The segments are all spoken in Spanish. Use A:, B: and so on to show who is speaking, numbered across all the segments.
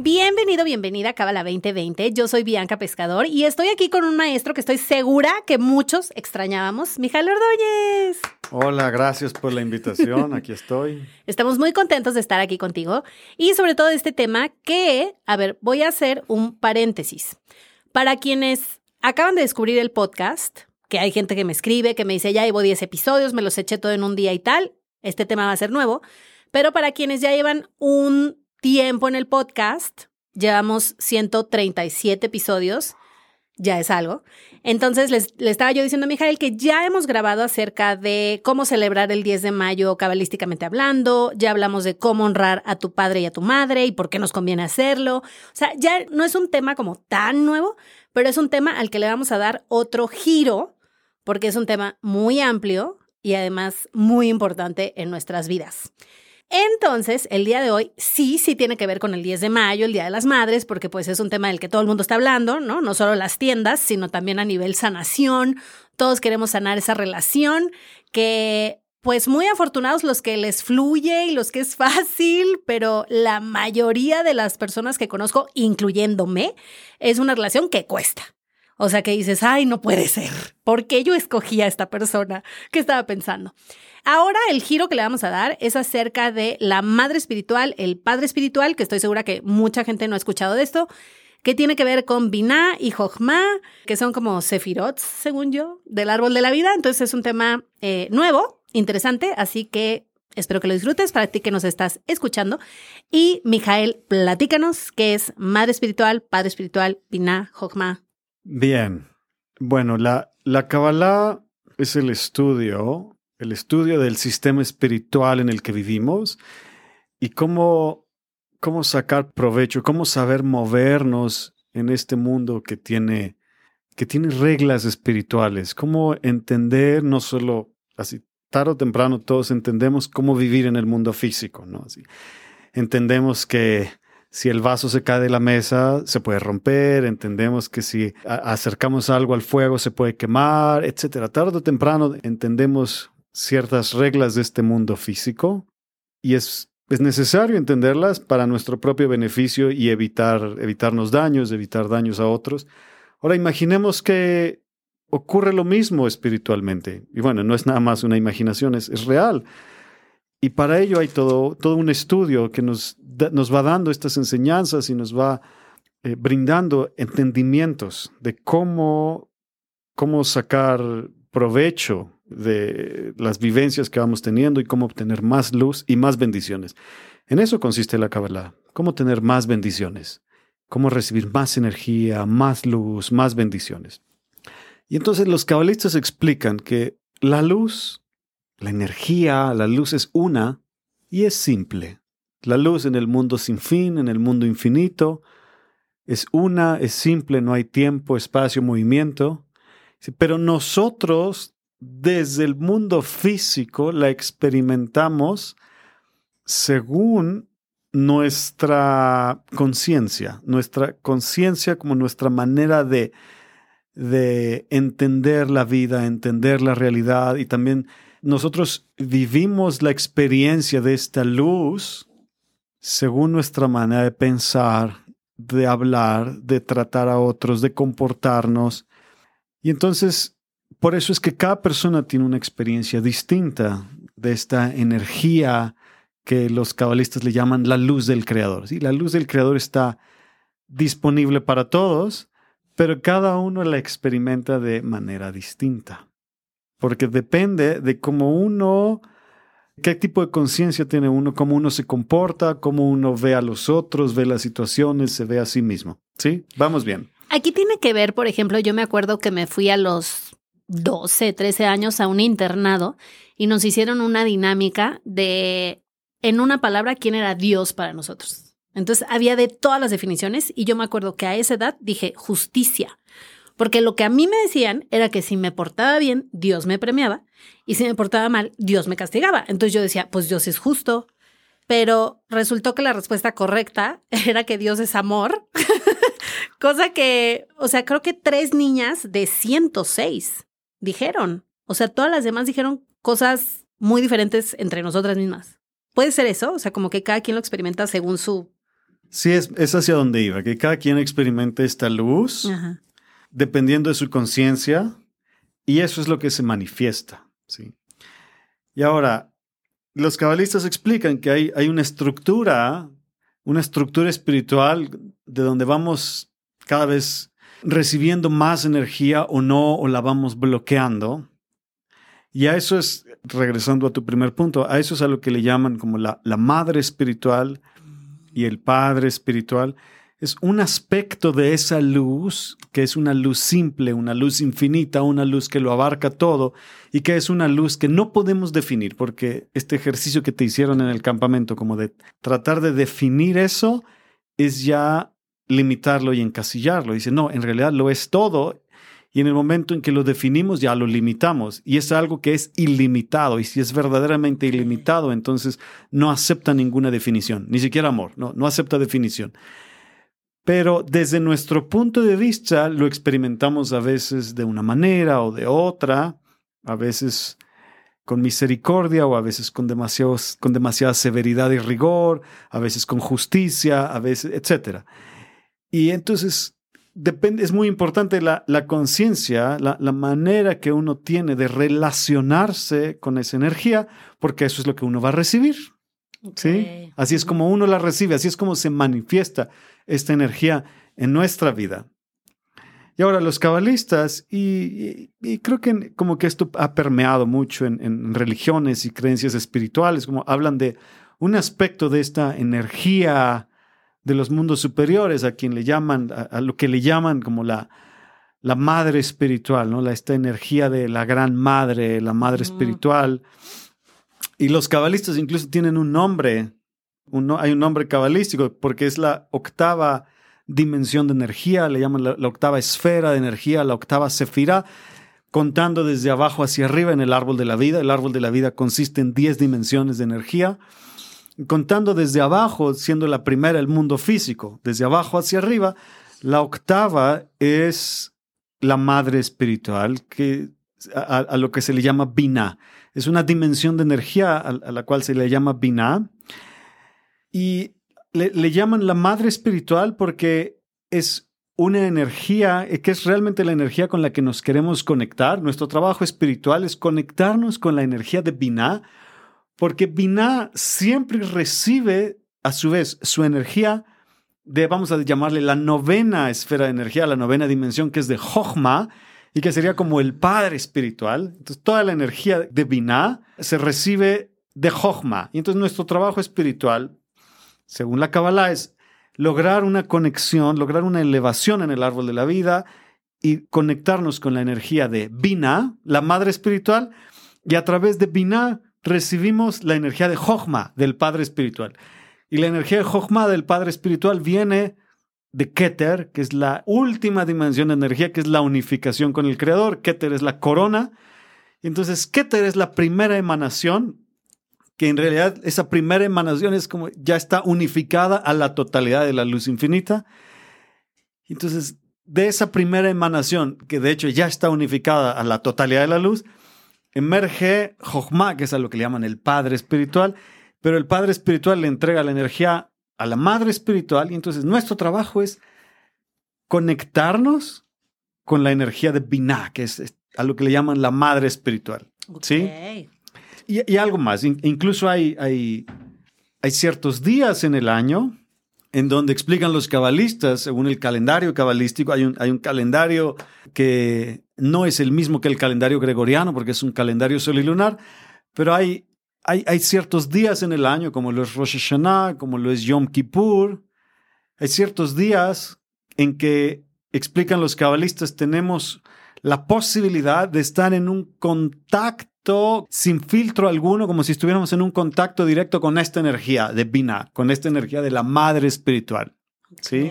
A: Bienvenido, bienvenida a Cábala 2020. Yo soy Bianca Pescador y estoy aquí con un maestro que estoy segura que muchos extrañábamos, Mijael Ordóñez.
B: Hola, gracias por la invitación. Aquí estoy.
A: Estamos muy contentos de estar aquí contigo y sobre todo este tema que, a ver, voy a hacer un paréntesis. Para quienes acaban de descubrir el podcast, que hay gente que me escribe, que me dice, ya llevo 10 episodios, me los eché todo en un día y tal, este tema va a ser nuevo, pero para quienes ya llevan un tiempo en el podcast. Llevamos 137 episodios, ya es algo. Entonces, les, le estaba yo diciendo a Mijael que ya hemos grabado acerca de cómo celebrar el 10 de mayo cabalísticamente hablando, ya hablamos de cómo honrar a tu padre y a tu madre y por qué nos conviene hacerlo. O sea, ya no es un tema como tan nuevo, pero es un tema al que le vamos a dar otro giro, porque es un tema muy amplio y además muy importante en nuestras vidas. Entonces, el día de hoy sí, sí tiene que ver con el 10 de mayo, el Día de las Madres, porque pues es un tema del que todo el mundo está hablando, ¿no? No solo las tiendas, sino también a nivel sanación. Todos queremos sanar esa relación que pues muy afortunados los que les fluye y los que es fácil, pero la mayoría de las personas que conozco, incluyéndome, es una relación que cuesta. O sea, que dices, ay, no puede ser. ¿Por qué yo escogí a esta persona? ¿Qué estaba pensando? Ahora el giro que le vamos a dar es acerca de la madre espiritual, el padre espiritual, que estoy segura que mucha gente no ha escuchado de esto, que tiene que ver con Binah y Jochma, que son como Sefirot, según yo, del árbol de la vida. Entonces es un tema eh, nuevo, interesante, así que espero que lo disfrutes para ti que nos estás escuchando. Y Mijael, platícanos qué es madre espiritual, padre espiritual, Binah, Jochma,
B: Bien. Bueno, la, la Kabbalah es el estudio, el estudio del sistema espiritual en el que vivimos y cómo, cómo sacar provecho, cómo saber movernos en este mundo que tiene, que tiene reglas espirituales, cómo entender no solo así tarde o temprano todos entendemos cómo vivir en el mundo físico, ¿no? Así, entendemos que si el vaso se cae de la mesa, se puede romper, entendemos que si acercamos algo al fuego se puede quemar, etcétera. Tarde o temprano entendemos ciertas reglas de este mundo físico y es, es necesario entenderlas para nuestro propio beneficio y evitar, evitarnos daños, evitar daños a otros. Ahora imaginemos que ocurre lo mismo espiritualmente. Y bueno, no es nada más una imaginación, es, es real. Y para ello hay todo, todo un estudio que nos, nos va dando estas enseñanzas y nos va eh, brindando entendimientos de cómo, cómo sacar provecho de las vivencias que vamos teniendo y cómo obtener más luz y más bendiciones. En eso consiste la Kabbalah, cómo tener más bendiciones, cómo recibir más energía, más luz, más bendiciones. Y entonces los cabalistas explican que la luz la energía, la luz es una y es simple. La luz en el mundo sin fin, en el mundo infinito, es una, es simple, no hay tiempo, espacio, movimiento. Pero nosotros, desde el mundo físico, la experimentamos según nuestra conciencia, nuestra conciencia como nuestra manera de, de entender la vida, entender la realidad y también nosotros vivimos la experiencia de esta luz según nuestra manera de pensar, de hablar, de tratar a otros, de comportarnos. Y entonces, por eso es que cada persona tiene una experiencia distinta de esta energía que los cabalistas le llaman la luz del Creador. ¿sí? La luz del Creador está disponible para todos, pero cada uno la experimenta de manera distinta porque depende de cómo uno, qué tipo de conciencia tiene uno, cómo uno se comporta, cómo uno ve a los otros, ve las situaciones, se ve a sí mismo. ¿Sí? Vamos bien.
A: Aquí tiene que ver, por ejemplo, yo me acuerdo que me fui a los 12, 13 años a un internado y nos hicieron una dinámica de, en una palabra, quién era Dios para nosotros. Entonces había de todas las definiciones y yo me acuerdo que a esa edad dije justicia Porque lo que a mí me decían era que si me portaba bien, Dios me premiaba y si me portaba mal, Dios me castigaba. Entonces yo decía, pues Dios es justo. Pero resultó que la respuesta correcta era que Dios es amor. Cosa que, o sea, creo que tres niñas de 106 dijeron. O sea, todas las demás dijeron cosas muy diferentes entre nosotras mismas. ¿Puede ser eso? O sea, como que cada quien lo experimenta según su...
B: Sí, es, es hacia donde iba, que cada quien experimente esta luz dependiendo de su conciencia y eso es lo que se manifiesta. ¿sí? Y ahora, los cabalistas explican que hay, hay una estructura, una estructura espiritual de donde vamos cada vez recibiendo más energía o no, o la vamos bloqueando. Y a eso es, regresando a tu primer punto, a eso es a lo que le llaman como la, la madre espiritual y el padre espiritual. Es un aspecto de esa luz, que es una luz simple, una luz infinita, una luz que lo abarca todo y que es una luz que no podemos definir, porque este ejercicio que te hicieron en el campamento, como de tratar de definir eso, es ya limitarlo y encasillarlo. Dice, no, en realidad lo es todo y en el momento en que lo definimos ya lo limitamos y es algo que es ilimitado y si es verdaderamente ilimitado entonces no acepta ninguna definición, ni siquiera amor, no, no acepta definición. Pero desde nuestro punto de vista lo experimentamos a veces de una manera o de otra, a veces con misericordia o a veces con, con demasiada severidad y rigor, a veces con justicia, a veces, etc. Y entonces depende, es muy importante la, conciencia, la, manera que uno tiene de relacionarse con esa energía, porque eso es lo que uno va a recibir. ¿sí? Así es como uno la recibe, así es como se manifiesta esta energía en nuestra vida. Y ahora los cabalistas, y, creo que como que esto ha permeado mucho en, en, religiones y creencias espirituales, como hablan de un aspecto de esta energía de los mundos superiores, a quien le llaman, a, lo que le llaman como la, la madre espiritual, ¿no? La, esta energía de la gran madre, la madre espiritual. Y los cabalistas incluso tienen un nombre, hay un nombre cabalístico porque es la octava dimensión de energía, le llaman la, octava esfera de energía, la octava sefira, contando desde abajo hacia arriba en el árbol de la vida. El árbol de la vida consiste en 10 dimensiones de energía contando desde abajo, siendo la primera el mundo físico, desde abajo hacia arriba, la octava es la madre espiritual, que, a, lo que se le llama Binah. Es una dimensión de energía a, la cual se le llama Binah. Y le, le, llaman la madre espiritual porque es una energía que es realmente la energía con la que nos queremos conectar. Nuestro trabajo espiritual es conectarnos con la energía de Binah porque Binah siempre recibe a su vez su energía de, vamos a llamarle la novena esfera de energía, la novena dimensión, que es de Jochma, y que sería como el padre espiritual. Entonces, toda la energía de Binah se recibe de Jochma. Y entonces, nuestro trabajo espiritual, según la Kabbalah, es lograr una conexión, lograr una elevación en el árbol de la vida y conectarnos con la energía de Binah, la madre espiritual, y a través de Binah recibimos la energía de Jochma, del Padre Espiritual. Y la energía de Jochma del Padre Espiritual viene de Keter, que es la última dimensión de energía, que es la unificación con el Creador. Keter es la corona. Entonces, Keter es la primera emanación, que en realidad esa primera emanación es como ya está unificada a la totalidad de la luz infinita. Entonces, de esa primera emanación, que de hecho ya está unificada a la totalidad de la luz, emerge Jochma, que es a lo que le llaman el padre espiritual, pero el padre espiritual le entrega la energía a la madre espiritual y entonces nuestro trabajo es conectarnos con la energía de Binah, que es a lo que le llaman la madre espiritual. ¿Sí? Y, algo más, incluso hay, hay, hay ciertos días en el año en donde explican los cabalistas, según el calendario cabalístico, hay un, hay un calendario que no es el mismo que el calendario gregoriano, porque es un calendario solilunar, pero hay, hay, hay ciertos días en el año, como lo es Rosh Hashanah, como lo es Yom Kippur, hay ciertos días en que, explican los cabalistas, tenemos la posibilidad de estar en un contacto sin filtro alguno, como si estuviéramos en un contacto directo con esta energía de Bina, con esta energía de la madre espiritual. ¿Sí?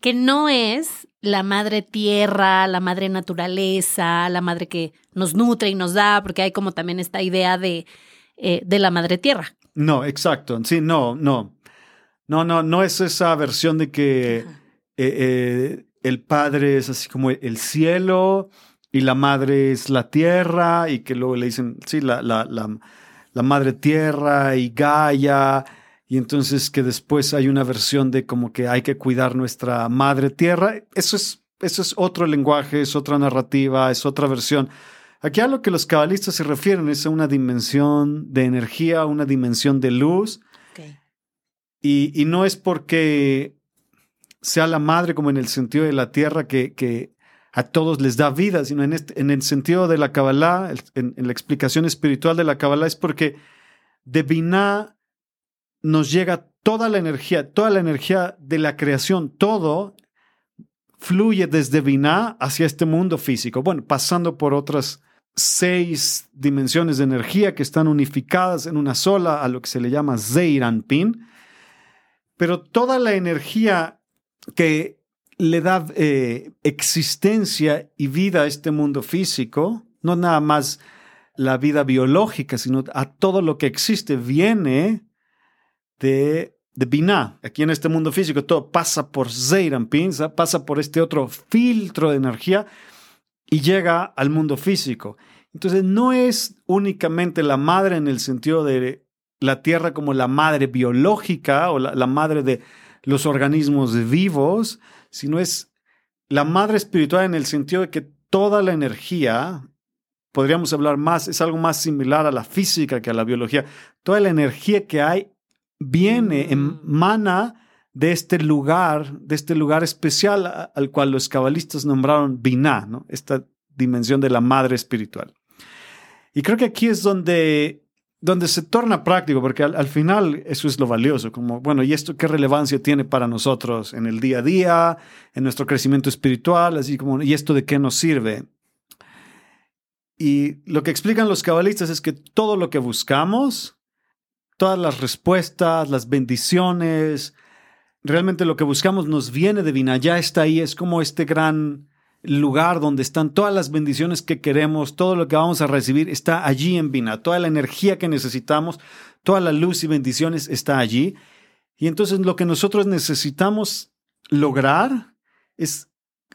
A: Que no es la madre tierra, la madre naturaleza, la madre que nos nutre y nos da, porque hay como también esta idea de, eh, de la madre tierra.
B: No, exacto. Sí, no, no. No, no, no es esa versión de que eh, eh, el padre es así como el cielo y la madre es la tierra y que luego le dicen, sí, la, la, la, la madre tierra y Gaia y entonces que después hay una versión de como que hay que cuidar nuestra madre tierra. Eso es, eso es otro lenguaje, es otra narrativa, es otra versión. Aquí a lo que los cabalistas se refieren es a una dimensión de energía, una dimensión de luz. Y, y, no es porque sea la madre como en el sentido de la tierra que, que a todos les da vida, sino en, este, en el sentido de la Kabbalah, en, en, la explicación espiritual de la Kabbalah, es porque de Binah nos llega toda la energía, toda la energía de la creación, todo fluye desde Binah hacia este mundo físico. Bueno, pasando por otras seis dimensiones de energía que están unificadas en una sola, a lo que se le llama Zeiranpin. Pero toda la energía que le da eh, existencia y vida a este mundo físico, no nada más la vida biológica, sino a todo lo que existe, viene de, de Binah. Aquí en este mundo físico todo pasa por Zeiranpin, pasa por este otro filtro de energía y llega al mundo físico. Entonces no es únicamente la madre en el sentido de la tierra como la madre biológica o la, madre de los organismos vivos, sino es la madre espiritual en el sentido de que toda la energía, podríamos hablar más, es algo más similar a la física que a la biología, toda la energía que hay viene, mm. emana de este lugar, de este lugar especial al cual los cabalistas nombraron Binah, ¿no? esta dimensión de la madre espiritual. Y creo que aquí es donde, donde se torna práctico, porque al, final eso es lo valioso, como, bueno, ¿y esto qué relevancia tiene para nosotros en el día a día, en nuestro crecimiento espiritual, así como, ¿y esto de qué nos sirve? Y lo que explican los cabalistas es que todo lo que buscamos, todas las respuestas, las bendiciones, realmente lo que buscamos nos viene de Vina, ya está ahí, es como este gran lugar donde están todas las bendiciones que queremos, todo lo que vamos a recibir está allí en Vina, toda la energía que necesitamos, toda la luz y bendiciones está allí. Y entonces lo que nosotros necesitamos lograr es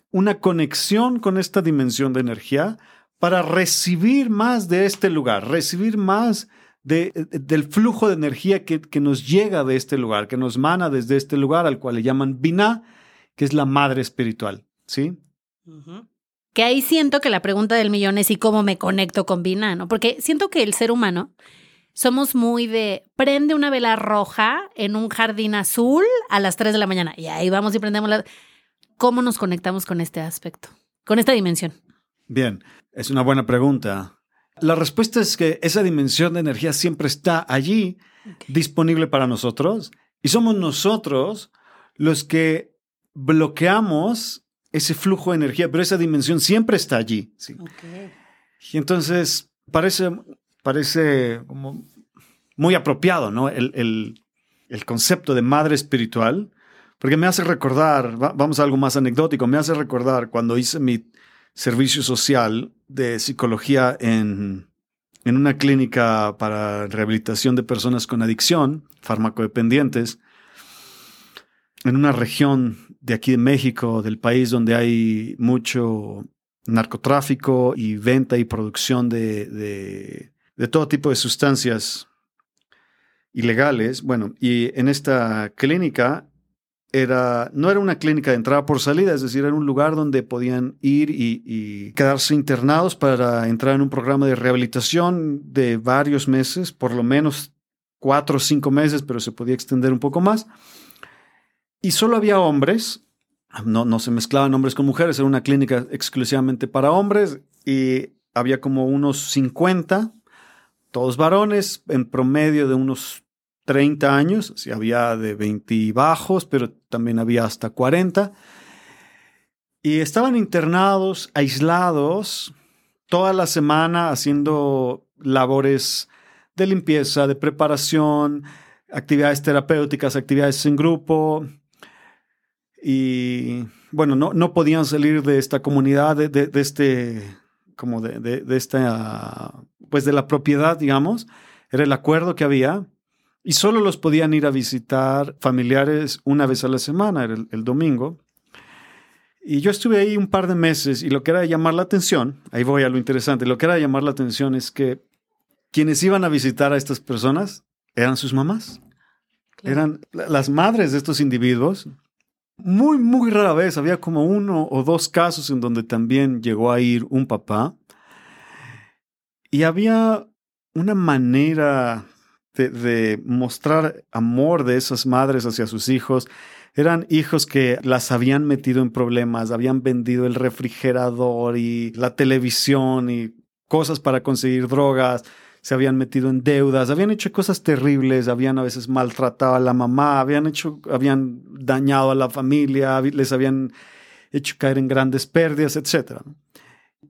B: una conexión con esta dimensión de energía para recibir más de este lugar, recibir más de, del flujo de energía que, que, nos llega de este lugar, que nos mana desde este lugar al cual le llaman Binah, que es la madre espiritual. ¿Sí?
A: Que ahí siento que la pregunta del millón es ¿y cómo me conecto con Vina? ¿no? Porque siento que el ser humano somos muy de prende una vela roja en un jardín azul a las 3 de la mañana y ahí vamos y prendemos la... ¿Cómo nos conectamos con este aspecto, con esta dimensión?
B: Bien, es una buena pregunta. La respuesta es que esa dimensión de energía siempre está allí, disponible para nosotros, y somos nosotros los que bloqueamos ese flujo de energía, pero esa dimensión siempre está allí. ¿sí? Y entonces parece, parece como muy apropiado, ¿no? El, el, el, concepto de madre espiritual, porque me hace recordar, vamos a algo más anecdótico, me hace recordar cuando hice mi servicio social de psicología en, en una clínica para rehabilitación de personas con adicción, farmacodependientes, en una región de aquí de México, del país donde hay mucho narcotráfico y venta y producción de, de, todo tipo de sustancias ilegales. Bueno, y en esta clínica no era una clínica de entrada por salida, es decir, era un lugar donde podían ir y, quedarse internados para entrar en un programa de rehabilitación de varios meses, por lo menos cuatro o cinco meses, pero se podía extender un poco más. Y solo había hombres, no, no se mezclaban hombres con mujeres, era una clínica exclusivamente para hombres y había como unos 50, todos varones, en promedio de unos 30 años, había de 20 bajos, pero también había hasta 40. Y estaban internados, aislados, toda la semana haciendo labores de limpieza, de preparación, actividades terapéuticas, actividades en grupo, y bueno, no, no podían salir de esta comunidad, de, de, de este, como de, de, esta, pues de la propiedad, digamos, era el acuerdo que había, y solo los podían ir a visitar familiares una vez a la semana, era el, el domingo. Y yo estuve ahí un par de meses y lo que era de llamar la atención, ahí voy a lo interesante, lo que era de llamar la atención es que quienes iban a visitar a estas personas eran sus mamás.
A: Claro.
B: Eran la- las madres de estos individuos. Muy, muy rara vez había como uno o dos casos en donde también llegó a ir un papá. Y había una manera de, mostrar amor de esas madres hacia sus hijos. Eran hijos que las habían metido en problemas, habían vendido el refrigerador y la televisión y cosas para conseguir drogas, se habían metido en deudas, habían hecho cosas terribles, habían a veces maltratado a la mamá, habían hecho, habían dañado a la familia, les habían hecho caer en grandes pérdidas, etc.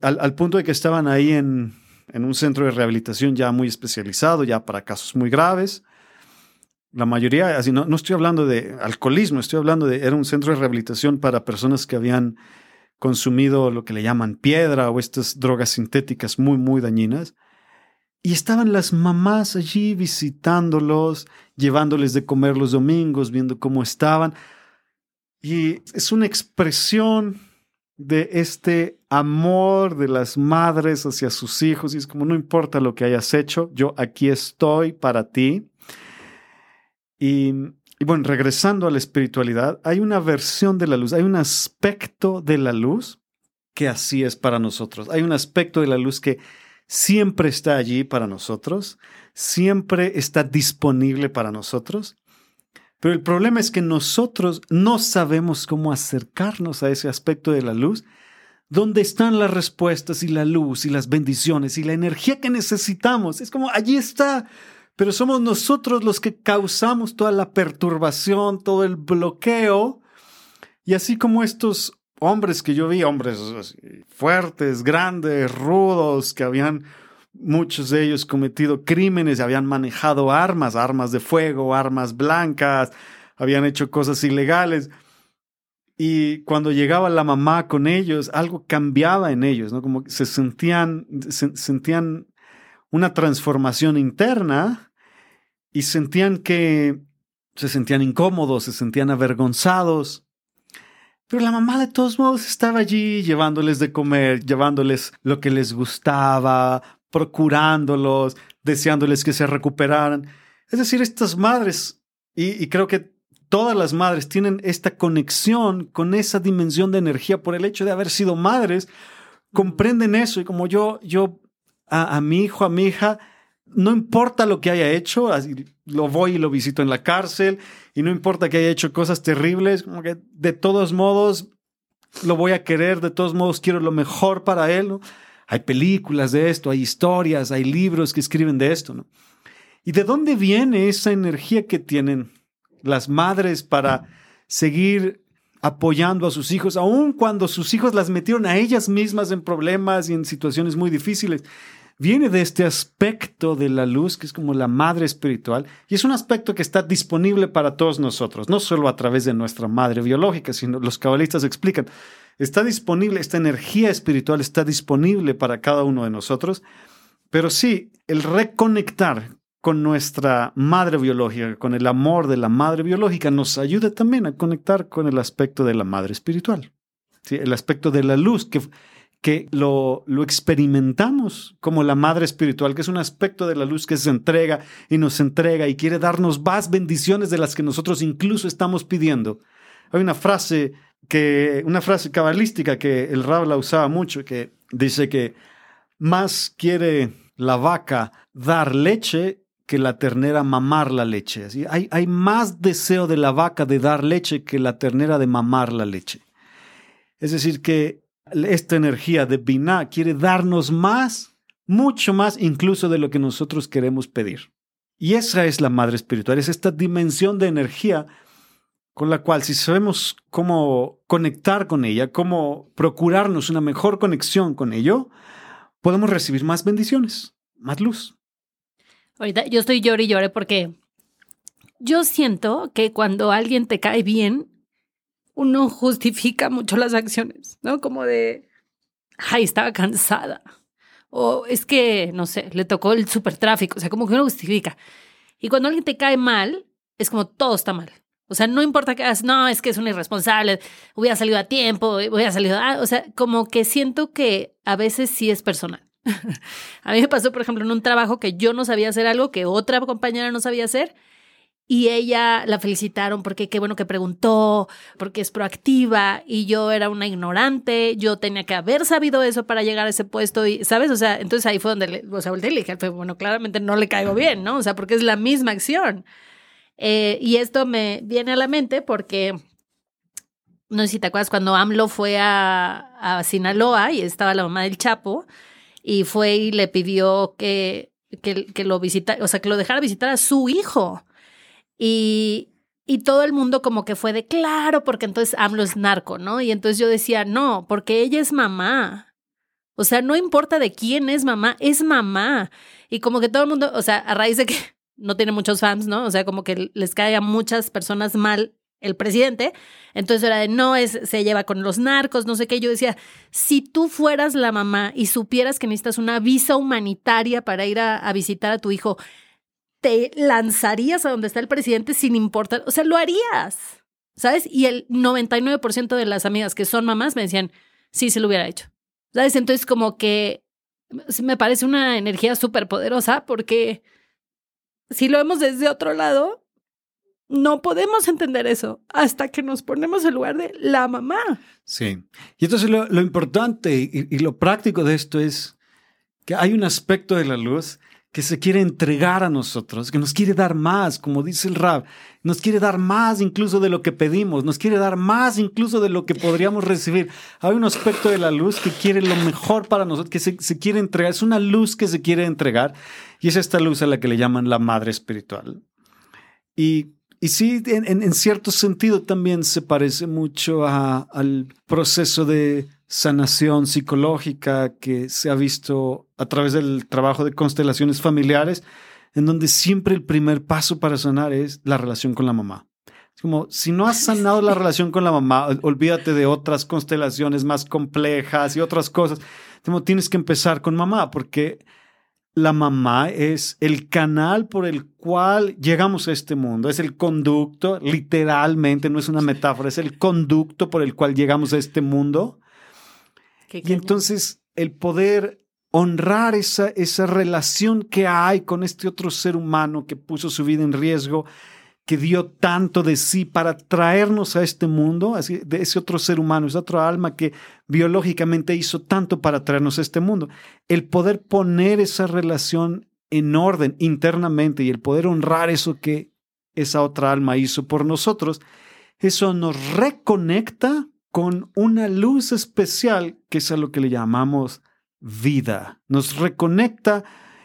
B: Al, al punto de que estaban ahí en, en un centro de rehabilitación ya muy especializado, ya para casos muy graves. La mayoría, así no, no estoy hablando de alcoholismo, estoy hablando de, era un centro de rehabilitación para personas que habían consumido lo que le llaman piedra o estas drogas sintéticas muy, muy dañinas. Y estaban las mamás allí visitándolos, llevándoles de comer los domingos, viendo cómo estaban. Y es una expresión de este amor de las madres hacia sus hijos. Y es como, no importa lo que hayas hecho, yo aquí estoy para ti. Y, y bueno, regresando a la espiritualidad, hay una versión de la luz, hay un aspecto de la luz que así es para nosotros. Hay un aspecto de la luz que siempre está allí para nosotros, siempre está disponible para nosotros. Pero el problema es que nosotros no sabemos cómo acercarnos a ese aspecto de la luz, donde están las respuestas y la luz y las bendiciones y la energía que necesitamos. Es como allí está, pero somos nosotros los que causamos toda la perturbación, todo el bloqueo. Y así como estos hombres que yo vi, hombres fuertes, grandes, rudos, que habían muchos de ellos cometido crímenes, habían manejado armas, armas de fuego, armas blancas, habían hecho cosas ilegales. Y cuando llegaba la mamá con ellos, algo cambiaba en ellos, ¿no? Como se sentían, se, sentían una transformación interna y sentían que se sentían incómodos, se sentían avergonzados. Pero la mamá de todos modos estaba allí llevándoles de comer, llevándoles lo que les gustaba, procurándolos, deseándoles que se recuperaran. Es decir, estas madres, y, y, creo que todas las madres tienen esta conexión con esa dimensión de energía por el hecho de haber sido madres, comprenden eso y como yo, yo a, a mi hijo, a mi hija, no importa lo que haya hecho, así, lo voy y lo visito en la cárcel y no importa que haya hecho cosas terribles, como que de todos modos lo voy a querer, de todos modos quiero lo mejor para él. ¿no? Hay películas de esto, hay historias, hay libros que escriben de esto. ¿no? ¿Y de dónde viene esa energía que tienen las madres para seguir apoyando a sus hijos, aun cuando sus hijos las metieron a ellas mismas en problemas y en situaciones muy difíciles? Viene de este aspecto de la luz que es como la madre espiritual y es un aspecto que está disponible para todos nosotros, no solo a través de nuestra madre biológica, sino los cabalistas explican, está disponible, esta energía espiritual está disponible para cada uno de nosotros, pero sí, el reconectar con nuestra madre biológica, con el amor de la madre biológica, nos ayuda también a conectar con el aspecto de la madre espiritual, ¿sí? el aspecto de la luz que que lo, lo, experimentamos como la madre espiritual, que es un aspecto de la luz que se entrega y nos entrega y quiere darnos más bendiciones de las que nosotros incluso estamos pidiendo. Hay una frase que, una frase cabalística que el Rab la usaba mucho, que dice que más quiere la vaca dar leche que la ternera mamar la leche. Así, hay, hay más deseo de la vaca de dar leche que la ternera de mamar la leche. Es decir, que esta energía de Binah quiere darnos más, mucho más incluso de lo que nosotros queremos pedir. Y esa es la madre espiritual, es esta dimensión de energía con la cual si sabemos cómo conectar con ella, cómo procurarnos una mejor conexión con ello, podemos recibir más bendiciones, más luz.
A: Ahorita yo estoy llorando y lloré porque yo siento que cuando alguien te cae bien, uno justifica mucho las acciones, ¿no? Como de, ay, estaba cansada. O es que, no sé, le tocó el supertráfico. O sea, como que uno justifica. Y cuando alguien te cae mal, es como todo está mal. O sea, no importa que hagas, no, es que es un irresponsable, hubiera salido a tiempo, hubiera salido a... O sea, como que siento que a veces sí es personal. a mí me pasó, por ejemplo, en un trabajo que yo no sabía hacer algo que otra compañera no sabía hacer y ella la felicitaron porque qué bueno que preguntó, porque es proactiva y yo era una ignorante, yo tenía que haber sabido eso para llegar a ese puesto y, ¿sabes? O sea, entonces ahí fue donde, le, o sea, volteé dije, bueno, claramente no le caigo bien, ¿no? O sea, porque es la misma acción. Eh, y esto me viene a la mente porque, no sé si te acuerdas, cuando AMLO fue a, a Sinaloa y estaba la mamá del Chapo y fue y le pidió que, que, que lo visitara, o sea, que lo dejara visitar a su hijo. Y, y todo el mundo como que fue de claro, porque entonces AMLO es narco, ¿no? Y entonces yo decía, no, porque ella es mamá. O sea, no importa de quién es mamá, es mamá. Y como que todo el mundo, o sea, a raíz de que no tiene muchos fans, ¿no? O sea, como que les cae a muchas personas mal el presidente. Entonces era de no, es, se lleva con los narcos, no sé qué. Yo decía, si tú fueras la mamá y supieras que necesitas una visa humanitaria para ir a visitar a tu hijo, te lanzarías a donde está el presidente sin importar, o sea, lo harías, ¿sabes? Y el 99% de las amigas que son mamás me decían, sí, se lo hubiera hecho, ¿sabes? Entonces como que me parece una energía súper poderosa porque si lo vemos desde otro lado, no podemos entender eso hasta que nos ponemos en lugar de la mamá.
B: Sí. Y entonces lo, importante y, y, lo práctico de esto es que hay un aspecto de la luz que se quiere entregar a nosotros, que nos quiere dar más, como dice el Rab, nos quiere dar más incluso de lo que pedimos, nos quiere dar más incluso de lo que podríamos recibir. Hay un aspecto de la luz que quiere lo mejor para nosotros, que se, quiere entregar, es una luz que se quiere entregar y es esta luz a la que le llaman la madre espiritual. Y y sí, en, cierto sentido también se parece mucho al proceso de sanación psicológica que se ha visto a través del trabajo de constelaciones familiares, en donde siempre el primer paso para sanar es la relación con la mamá. Es como, si no has sanado la relación con la mamá, olvídate de otras constelaciones más complejas y otras cosas. Como tienes que empezar con mamá, porque la mamá es el canal por el cual llegamos a este mundo, es el conducto, literalmente, no es una metáfora, es el conducto por el cual llegamos a este mundo y entonces el poder honrar esa, esa relación que hay con este otro ser humano que puso su vida en riesgo, que dio tanto de sí para traernos a este mundo, así, de ese otro ser humano, esa otra alma que biológicamente hizo tanto para traernos a este mundo. El poder poner esa relación en orden internamente y el poder honrar eso que esa otra alma hizo por nosotros, eso nos reconecta con una luz especial que es a lo que le llamamos vida. Nos reconecta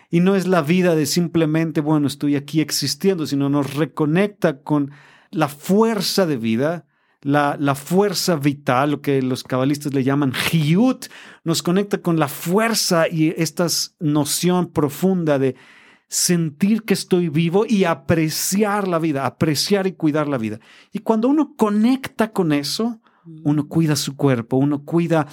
B: y no es la vida de simplemente, bueno, estoy aquí existiendo, sino nos reconecta con la fuerza de vida, la, la fuerza vital, lo que los cabalistas le llaman hiut, nos conecta con la fuerza y esta noción profunda de sentir que estoy vivo y apreciar la vida, apreciar y cuidar la vida. Y cuando uno conecta con eso, uno cuida su cuerpo, uno cuida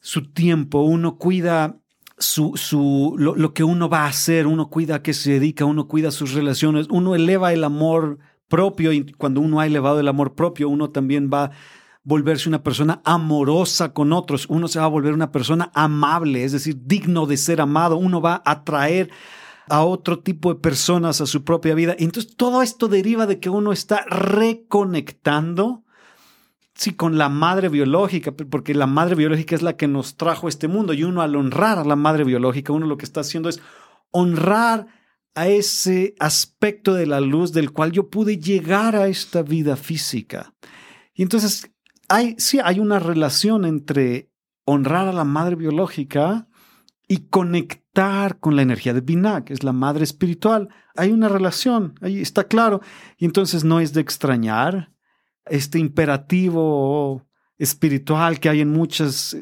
B: su tiempo, uno cuida su, su, lo, que uno va a hacer, uno cuida a qué se dedica, uno cuida sus relaciones, uno eleva el amor propio y cuando uno ha elevado el amor propio, uno también va a volverse una persona amorosa con otros, uno se va a volver una persona amable, es decir, digno de ser amado, uno va a atraer a otro tipo de personas a su propia vida. Entonces todo esto deriva de que uno está reconectando sí, con la madre biológica, porque la madre biológica es la que nos trajo a este mundo y uno al honrar a la madre biológica, uno lo que está haciendo es honrar a ese aspecto de la luz del cual yo pude llegar a esta vida física. Y entonces, hay, sí, hay una relación entre honrar a la madre biológica y conectar con la energía de Binah, que es la madre espiritual. Hay una relación, ahí está claro. Y entonces no es de extrañar este imperativo espiritual que hay en muchas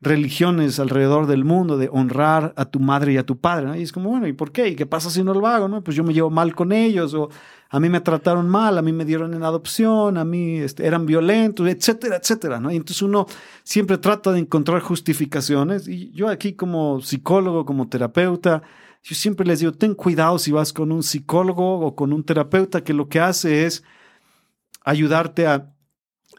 B: religiones alrededor del mundo de honrar a tu madre y a tu padre. Y es como, bueno, ¿y por qué? ¿Y qué pasa si no lo hago? ¿no? Pues yo me llevo mal con ellos, o a mí me trataron mal, a mí me dieron en adopción, a mí este, eran violentos, etcétera, etcétera. ¿no? Y entonces uno siempre trata de encontrar justificaciones. Y yo aquí como psicólogo, como terapeuta, yo siempre les digo, ten cuidado si vas con un psicólogo o con un terapeuta que lo que hace es ayudarte a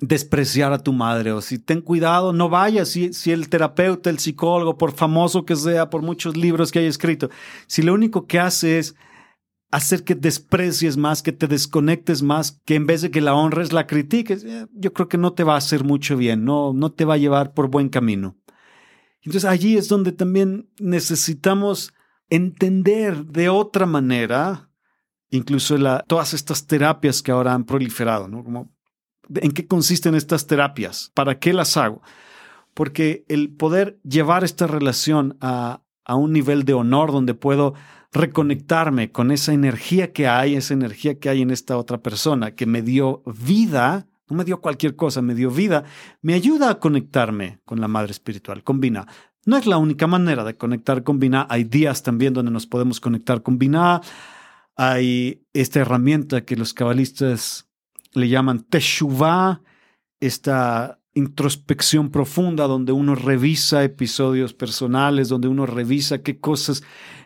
B: despreciar a tu madre o si ten cuidado, no vayas si, si el terapeuta, el psicólogo, por famoso que sea, por muchos libros que haya escrito, si lo único que hace es hacer que desprecies más, que te desconectes más, que en vez de que la honres, la critiques, eh, yo creo que no te va a hacer mucho bien, no, no te va a llevar por buen camino. Entonces allí es donde también necesitamos entender de otra manera, incluso todas estas terapias que ahora han proliferado, ¿no? ¿En qué consisten estas terapias? ¿Para qué las hago? Porque el poder llevar esta relación a, a un nivel de honor donde puedo reconectarme con esa energía que hay, esa energía que hay en esta otra persona que me dio vida, no me dio cualquier cosa, me dio vida, me ayuda a conectarme con la madre espiritual, con Binah. No es la única manera de conectar con Binah, hay días también donde nos podemos conectar con Binah, hay esta herramienta que los cabalistas le llaman Teshuvah, esta introspección profunda donde uno revisa episodios personales, donde uno revisa qué cosas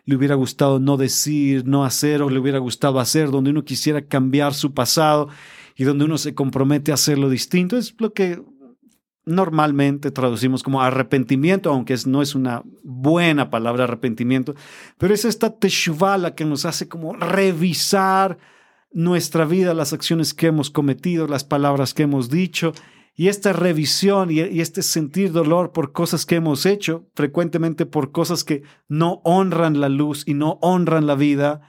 B: le hubiera gustado no decir, no hacer o le hubiera gustado hacer, donde uno quisiera cambiar su pasado y donde uno se compromete a hacerlo distinto. Es lo que normalmente traducimos como arrepentimiento, aunque no es una buena palabra arrepentimiento, pero es esta teshuvah la que nos hace como revisar nuestra vida, las acciones que hemos cometido, las palabras que hemos dicho, y esta revisión y, este sentir dolor por cosas que hemos hecho, frecuentemente por cosas que no honran la luz y no honran la vida.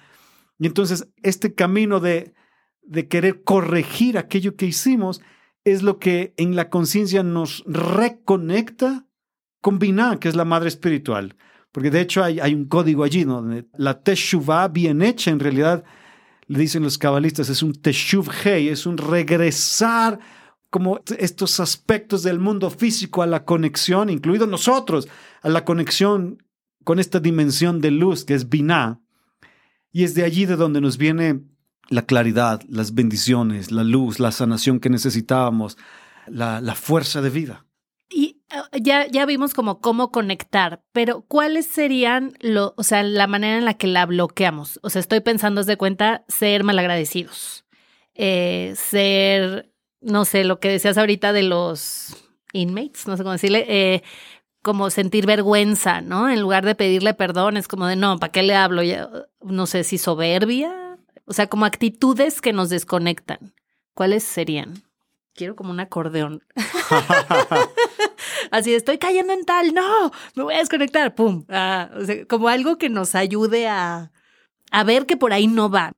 B: Y entonces este camino de, de querer corregir aquello que hicimos es lo que en la conciencia nos reconecta con Binah, que es la madre espiritual. Porque de hecho hay, un código allí donde la Teshuvah bien hecha en realidad le dicen los cabalistas, es un teshuv hei, es un regresar como estos aspectos del mundo físico a la conexión, incluidos nosotros, a la conexión con esta dimensión de luz que es Binah. Y es de allí de donde nos viene la claridad, las bendiciones, la luz, la sanación que necesitábamos, la, la fuerza de vida.
A: Y eh, ya, ya vimos como cómo conectar, pero ¿cuáles serían lo, o sea, la manera en la que la bloqueamos? O sea, estoy pensando, de cuenta, ser malagradecidos, eh, ser, no sé, lo que decías ahorita de los inmates, no sé cómo decirle, eh, como sentir vergüenza, ¿no? En lugar de pedirle perdón, es como de, no, ¿para qué le hablo? Ya, no sé si soberbia, o sea, como actitudes que nos desconectan. ¿Cuáles serían? Quiero como un acordeón. Así estoy cayendo en tal, no, me voy a desconectar, pum. Ah, como algo que nos ayude a, a ver que por ahí no va.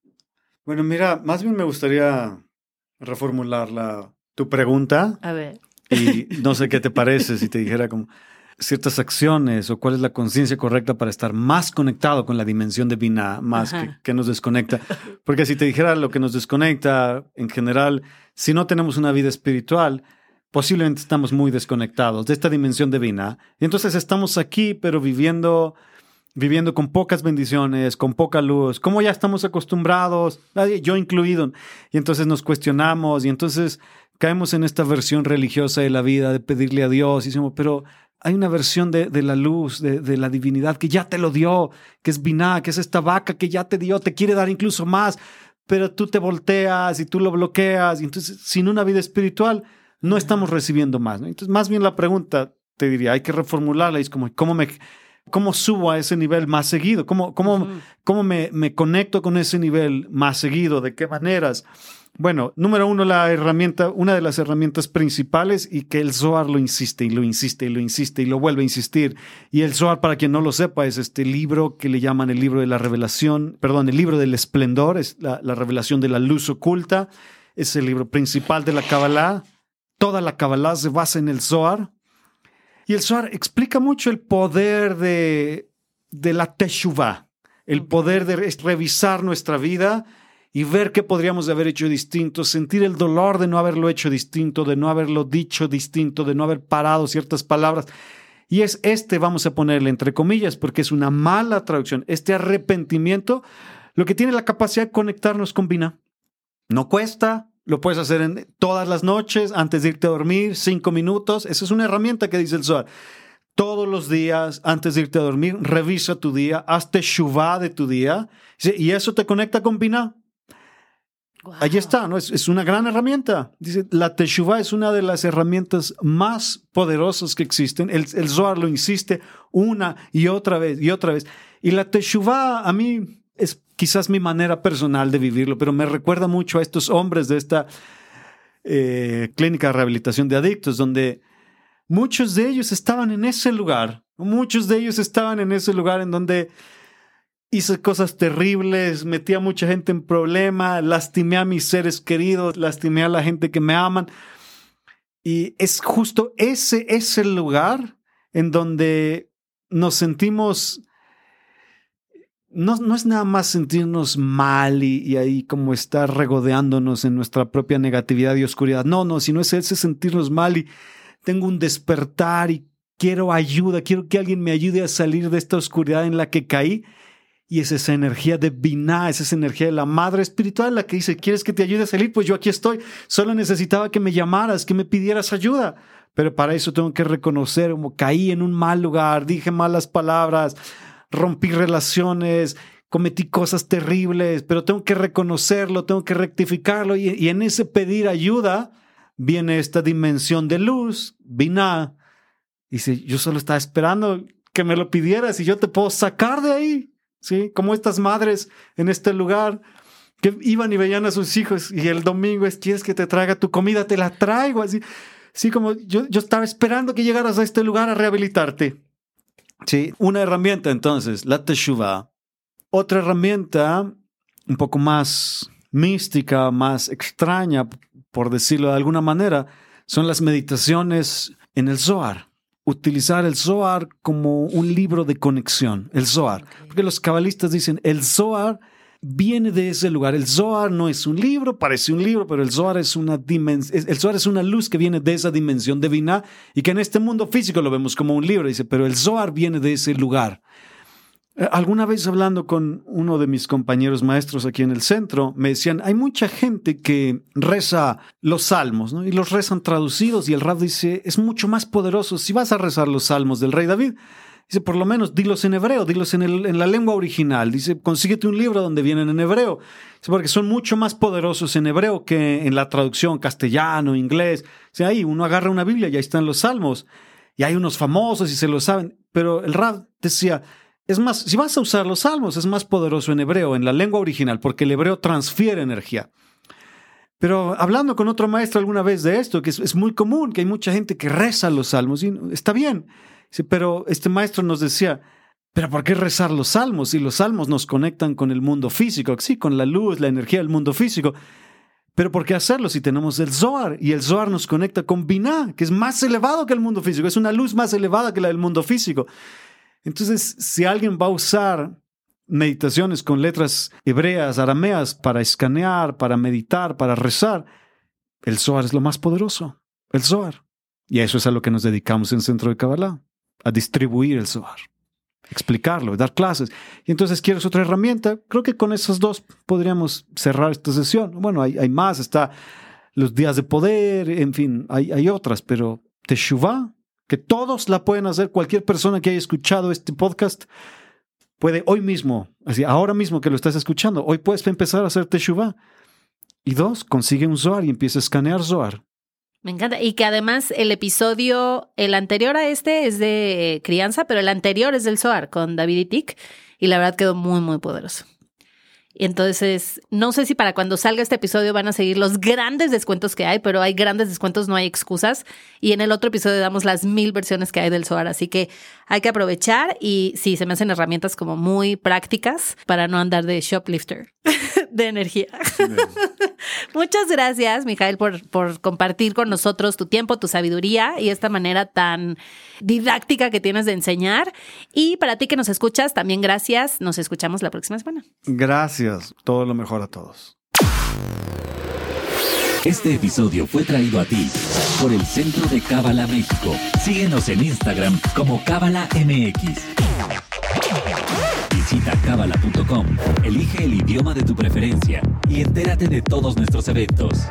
B: Bueno, mira, más bien me gustaría reformular la, tu pregunta.
A: A ver.
B: Y no sé qué te parece si te dijera como ciertas acciones o cuál es la conciencia correcta para estar más conectado con la dimensión de Vina, más que, que, nos desconecta. Porque si te dijera lo que nos desconecta en general, si no tenemos una vida espiritual, posiblemente estamos muy desconectados de esta dimensión divina. Y entonces estamos aquí, pero viviendo, viviendo con pocas bendiciones, con poca luz, como ya estamos acostumbrados, yo incluido. Y entonces nos cuestionamos y entonces caemos en esta versión religiosa de la vida, de pedirle a Dios y decimos, pero hay una versión de, de la luz, de, de, la divinidad que ya te lo dio, que es Binah, que es esta vaca que ya te dio, te quiere dar incluso más, pero tú te volteas y tú lo bloqueas. Y entonces, sin una vida espiritual, no estamos recibiendo más. Entonces, más bien la pregunta, te diría, hay que reformularla. es como, ¿cómo, me, cómo subo a ese nivel más seguido? ¿Cómo, cómo, cómo me, me conecto con ese nivel más seguido? ¿De qué maneras? Bueno, número uno, la herramienta, una de las herramientas principales y que el Zohar lo insiste y lo insiste y lo insiste y lo vuelve a insistir. Y el Zohar, para quien no lo sepa, es este libro que le llaman el libro de la revelación, perdón, el libro del esplendor, es la, la revelación de la luz oculta. Es el libro principal de la Kabbalah. Toda la Kabbalah se basa en el Zohar. Y el Zohar explica mucho el poder de, de la Teshuvah, el poder de revisar nuestra vida y ver qué podríamos haber hecho distinto, sentir el dolor de no haberlo hecho distinto, de no haberlo dicho distinto, de no haber parado ciertas palabras. Y es este, vamos a ponerle entre comillas, porque es una mala traducción, este arrepentimiento, lo que tiene la capacidad de conectarnos con Binah. No cuesta, lo puedes hacer en, todas las noches, antes de irte a dormir, cinco minutos. Esa es una herramienta que dice el Zohar. Todos los días, antes de irte a dormir, revisa tu día, hazte shuvá de tu día, y eso te conecta con Binah. Ahí está, ¿no? Es, una gran herramienta. Dice, la Teshuvah es una de las herramientas más poderosas que existen. El, el Zohar lo insiste una y otra vez y otra vez. Y la Teshuvah a mí es quizás mi manera personal de vivirlo, pero me recuerda mucho a estos hombres de esta eh, clínica de rehabilitación de adictos, donde muchos de ellos estaban en ese lugar. Muchos de ellos estaban en ese lugar en donde hice cosas terribles, metí a mucha gente en problema, lastimé a mis seres queridos, lastimé a la gente que me aman. Y es justo ese, ese lugar en donde nos sentimos, no, no es nada más sentirnos mal y, y, ahí como estar regodeándonos en nuestra propia negatividad y oscuridad. No, no, sino es ese sentirnos mal y tengo un despertar y quiero ayuda, quiero que alguien me ayude a salir de esta oscuridad en la que caí y es esa energía de Binah, es esa energía de la madre espiritual la que dice, ¿quieres que te ayude a salir? Pues yo aquí estoy. Solo necesitaba que me llamaras, que me pidieras ayuda. Pero para eso tengo que reconocer como caí en un mal lugar, dije malas palabras, rompí relaciones, cometí cosas terribles, pero tengo que reconocerlo, tengo que rectificarlo. Y, en ese pedir ayuda viene esta dimensión de luz, Binah. Dice, yo solo estaba esperando que me lo pidieras y yo te puedo sacar de ahí. ¿Sí? Como estas madres en este lugar que iban y veían a sus hijos y el domingo es, ¿quieres que te traiga tu comida? Te la traigo, así. Sí, como yo, yo estaba esperando que llegaras a este lugar a rehabilitarte. Sí, una herramienta entonces, la teshuva. Otra herramienta un poco más mística, más extraña, por decirlo de alguna manera, son las meditaciones en el Zohar utilizar el Zohar como un libro de conexión, el Zohar. Porque los cabalistas dicen, el Zohar viene de ese lugar. El Zohar no es un libro, parece un libro, pero el Zohar es una dimensión, el Zohar es una luz que viene de esa dimensión divina y que en este mundo físico lo vemos como un libro, dice, pero el Zohar viene de ese lugar. Eh, alguna vez hablando con uno de mis compañeros maestros aquí en el centro, me decían, hay mucha gente que reza los salmos, ¿no? Y los rezan traducidos y el rab dice, es mucho más poderoso si vas a rezar los salmos del rey David. Dice, por lo menos dilos en hebreo, dilos en, la lengua original. Dice, consíguete un libro donde vienen en hebreo. Dice, porque son mucho más poderosos en hebreo que en la traducción castellano, inglés. Dice, ahí uno agarra una Biblia y ahí están los salmos. Y hay unos famosos y se lo saben. Pero el rab decía, es más, si vas a usar los salmos, es más poderoso en hebreo, en la lengua original, porque el hebreo transfiere energía. Pero hablando con otro maestro alguna vez de esto, que es, muy común, que hay mucha gente que reza los salmos, y está bien, pero este maestro nos decía, pero ¿por qué rezar los salmos? Si los salmos nos conectan con el mundo físico, sí, con la luz, la energía del mundo físico. Pero ¿por qué hacerlo si tenemos el Zohar? Y el Zohar nos conecta con Binah, que es más elevado que el mundo físico, es una luz más elevada que la del mundo físico. Entonces, si alguien va a usar meditaciones con letras hebreas, arameas, para escanear, para meditar, para rezar, el Zohar es lo más poderoso, el Zohar. Y a eso es a lo que nos dedicamos en Centro de Kabbalah, a distribuir el Zohar, explicarlo, dar clases. Y entonces, ¿quieres otra herramienta? Creo que con esas dos podríamos cerrar esta sesión. Bueno, hay, más, está los días de poder, en fin, hay, hay otras, pero Teshuvah que todos la pueden hacer. Cualquier persona que haya escuchado este podcast puede hoy mismo, así ahora mismo que lo estás escuchando, hoy puedes empezar a hacer Teshuvah. Y dos, consigue un Zohar y empieza a escanear Zohar.
A: Me encanta. Y que además el episodio, el anterior a este es de crianza, pero el anterior es del Zohar con David y Tic. Y la verdad quedó muy, muy poderoso. Entonces, no sé si para cuando salga este episodio van a seguir los grandes descuentos que hay, pero hay grandes descuentos, no hay excusas. Y en el otro episodio damos las mil versiones que hay del SOAR, así que hay que aprovechar y sí, se me hacen herramientas como muy prácticas para no andar de shoplifter de energía. Muchas gracias, Mijael, por, por compartir con nosotros tu tiempo, tu sabiduría y esta manera tan didáctica que tienes de enseñar. Y para ti que nos escuchas, también gracias. Nos escuchamos la próxima semana.
B: Gracias. Todo lo mejor a todos.
C: Este episodio fue traído a ti por el Centro de Cábala México. Síguenos en Instagram como Cábala MX. Visita cábala.com, elige el idioma de tu preferencia y entérate de todos nuestros eventos.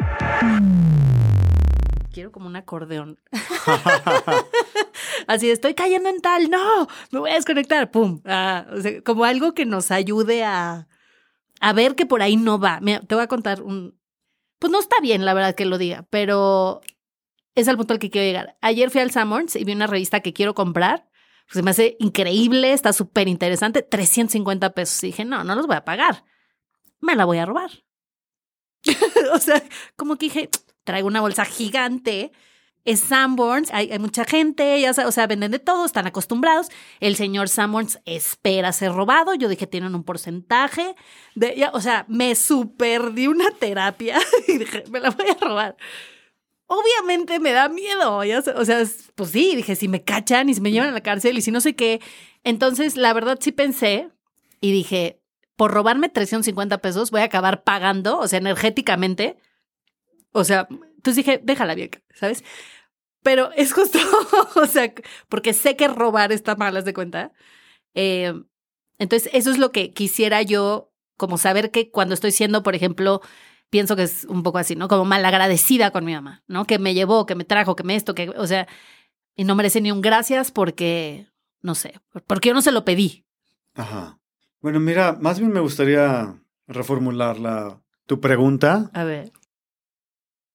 A: Quiero como un acordeón. Así estoy cayendo en tal, no, me voy a desconectar, pum. Ah, o sea, como algo que nos ayude a, a ver que por ahí no va. Te voy a contar un... Pues no está bien, la verdad, que lo diga, pero es al punto al que quiero llegar. Ayer fui al Summers y vi una revista que quiero comprar. Se me hace increíble, está súper interesante. 350 pesos. Y dije, no, no los voy a pagar. Me la voy a robar. o sea, como que dije, traigo una bolsa gigante. Es Sanborns, hay, hay mucha gente, ya o sea, venden de todo, están acostumbrados. El señor Sanborns espera ser robado. Yo dije, tienen un porcentaje. De, ya, o sea, me super di una terapia y dije, me la voy a robar. Obviamente me da miedo, ya o sea, es- pues sí, dije, si me cachan y si me llevan a la cárcel y si no sé qué. Entonces, la verdad sí pensé y dije, por robarme 350 pesos voy a acabar pagando, o sea, energéticamente. O sea, entonces dije, déjala bien, ¿sabes? Pero es justo, o sea, porque sé que robar está mal, de cuenta. Eh, entonces, eso es lo que quisiera yo, como saber que cuando estoy siendo, por ejemplo, pienso que es un poco así, ¿no? Como malagradecida con mi mamá, ¿no? Que me llevó, que me trajo, que me esto, que, o sea, y no merece ni un gracias porque, no sé, porque yo no se lo pedí.
B: Ajá. Bueno, mira, más bien me gustaría reformular la, tu pregunta
A: A ver.